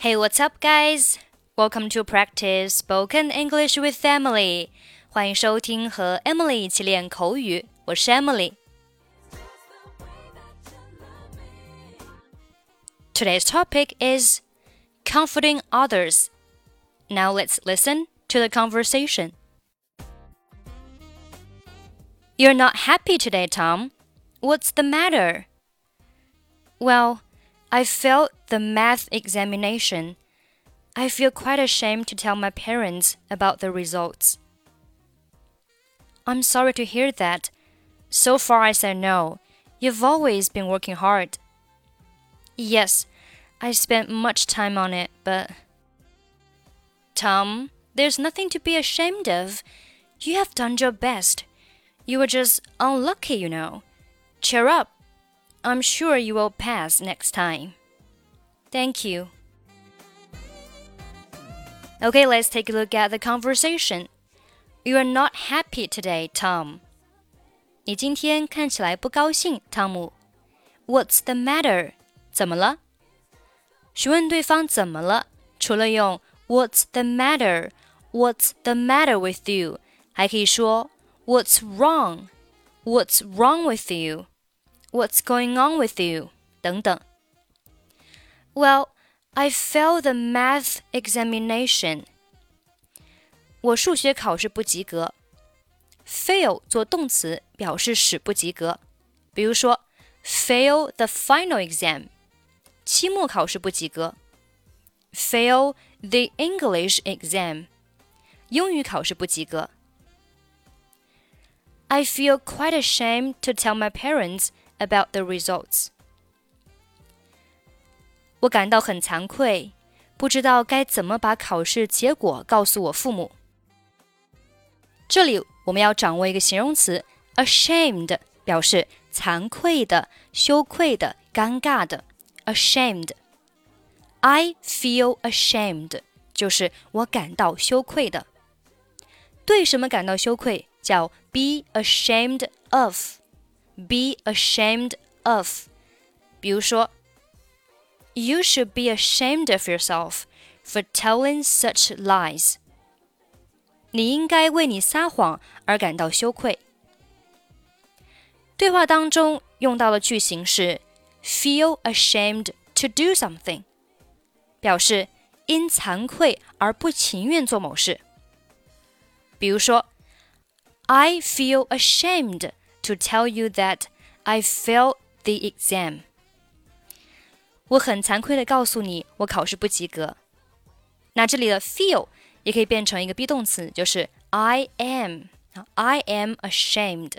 Hey, what's up, guys? Welcome to practice spoken English with Emily. 欢迎收听和 Emily 一起练口语，我是 Emily。Today's topic is comforting others. Now let's listen to the conversation. You're not happy today, Tom. What's the matter? Well, I failed the math examination. I feel quite ashamed to tell my parents about the results. I'm sorry to hear that. So far I know, you've always been working hard. Yes, I spent much time on it, but. Tom, there's nothing to be ashamed of. You have done your best. You were just unlucky, you know. Cheer up. I'm sure you will pass next time. Thank you. Okay, let's take a look at the conversation. You are not happy today, Tom. 你今天看起来不高兴，汤姆。What's the matter？怎么了？询问对方怎么了，除了用 What's the matter? What's the matter with you? 还可以说 What's wrong? What's wrong with you? What's going on with you? 等等。Well, I failed the math examination. 我数学考试不及格。fail 做动词表示使不及格，比如说 fail the final exam，期末考试不及格；fail the English exam，英语考试不及格。I feel quite ashamed to tell my parents about the results. 我感到很惭愧，不知道该怎么把考试结果告诉我父母。这里我们要掌握一个形容词 ashamed，表示惭愧的、羞愧的、尴尬的。ashamed。I feel ashamed，就是我感到羞愧的。对什么感到羞愧？叫 be ashamed of。be ashamed of。比如说，You should be ashamed of yourself for telling such lies。你应该为你撒谎而感到羞愧。对话当中用到的句型是 feel ashamed to do something，表示因惭愧而不情愿做某事。比如说，I feel ashamed to tell you that I failed the exam。我很惭愧的告诉你，我考试不及格。那这里的 feel 也可以变成一个 be 动词，就是 I am。I am ashamed.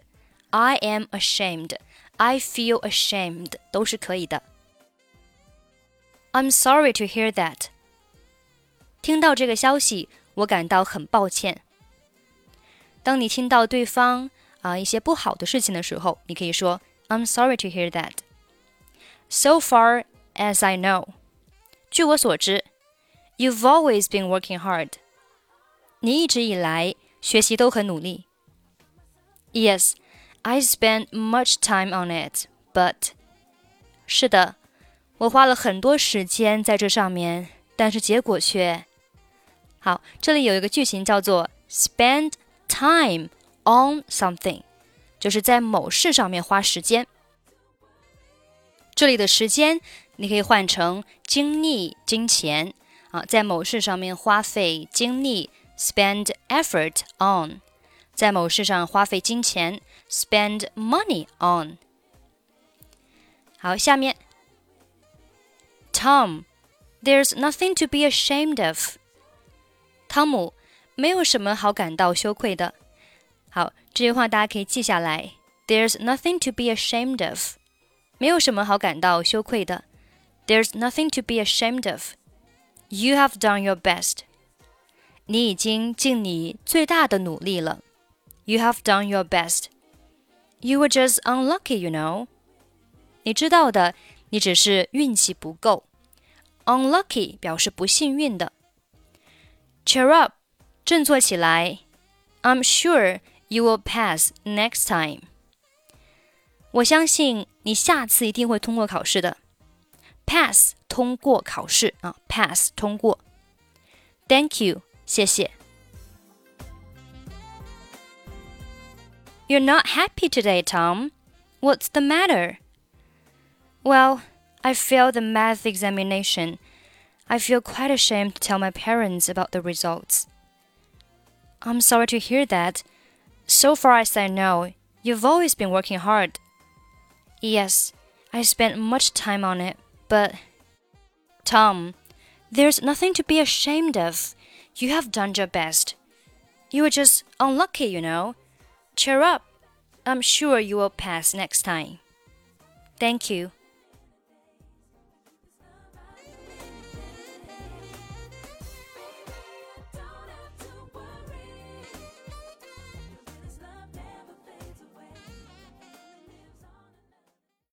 I am ashamed. I feel ashamed 都是可以的。I'm sorry to hear that. 听到这个消息，我感到很抱歉。当你听到对方 啊一些不好的事情的时候，你可以说 I'm sorry to hear that. So far as I know，据我所知，You've always been working hard. 你一直以来学习都很努力。Yes, I spent much time on it, but 是的，我花了很多时间在这上面，但是结果却……好，这里有一个句型叫做 spend time on something，就是在某事上面花时间。这里的时间你可以换成精力、金钱啊，在某事上面花费精力。spend effort on，在某事上花费金钱，spend money on。好，下面，Tom，there's nothing to be ashamed of。汤姆，没有什么好感到羞愧的。好，这句话大家可以记下来。There's nothing to be ashamed of，没有什么好感到羞愧的。There's nothing to be ashamed of. You have done your best. 你已经尽你最大的努力了。You have done your best. You were just unlucky, you know. 你知道的，你只是运气不够。Unlucky 表示不幸运的。Cheer up，振作起来。I'm sure you will pass next time. 我相信你下次一定会通过考试的。 pass 通过考试啊，pass 通过。Thank you，谢谢。You're not happy today, Tom. What's the matter? Well, I failed the math examination. I feel quite ashamed to tell my parents about the results. I'm sorry to hear that. So far as I know, you've always been working hard. Yes, I spent much time on it, but. Tom, there's nothing to be ashamed of. You have done your best. You were just unlucky, you know. Cheer up. I'm sure you will pass next time. Thank you.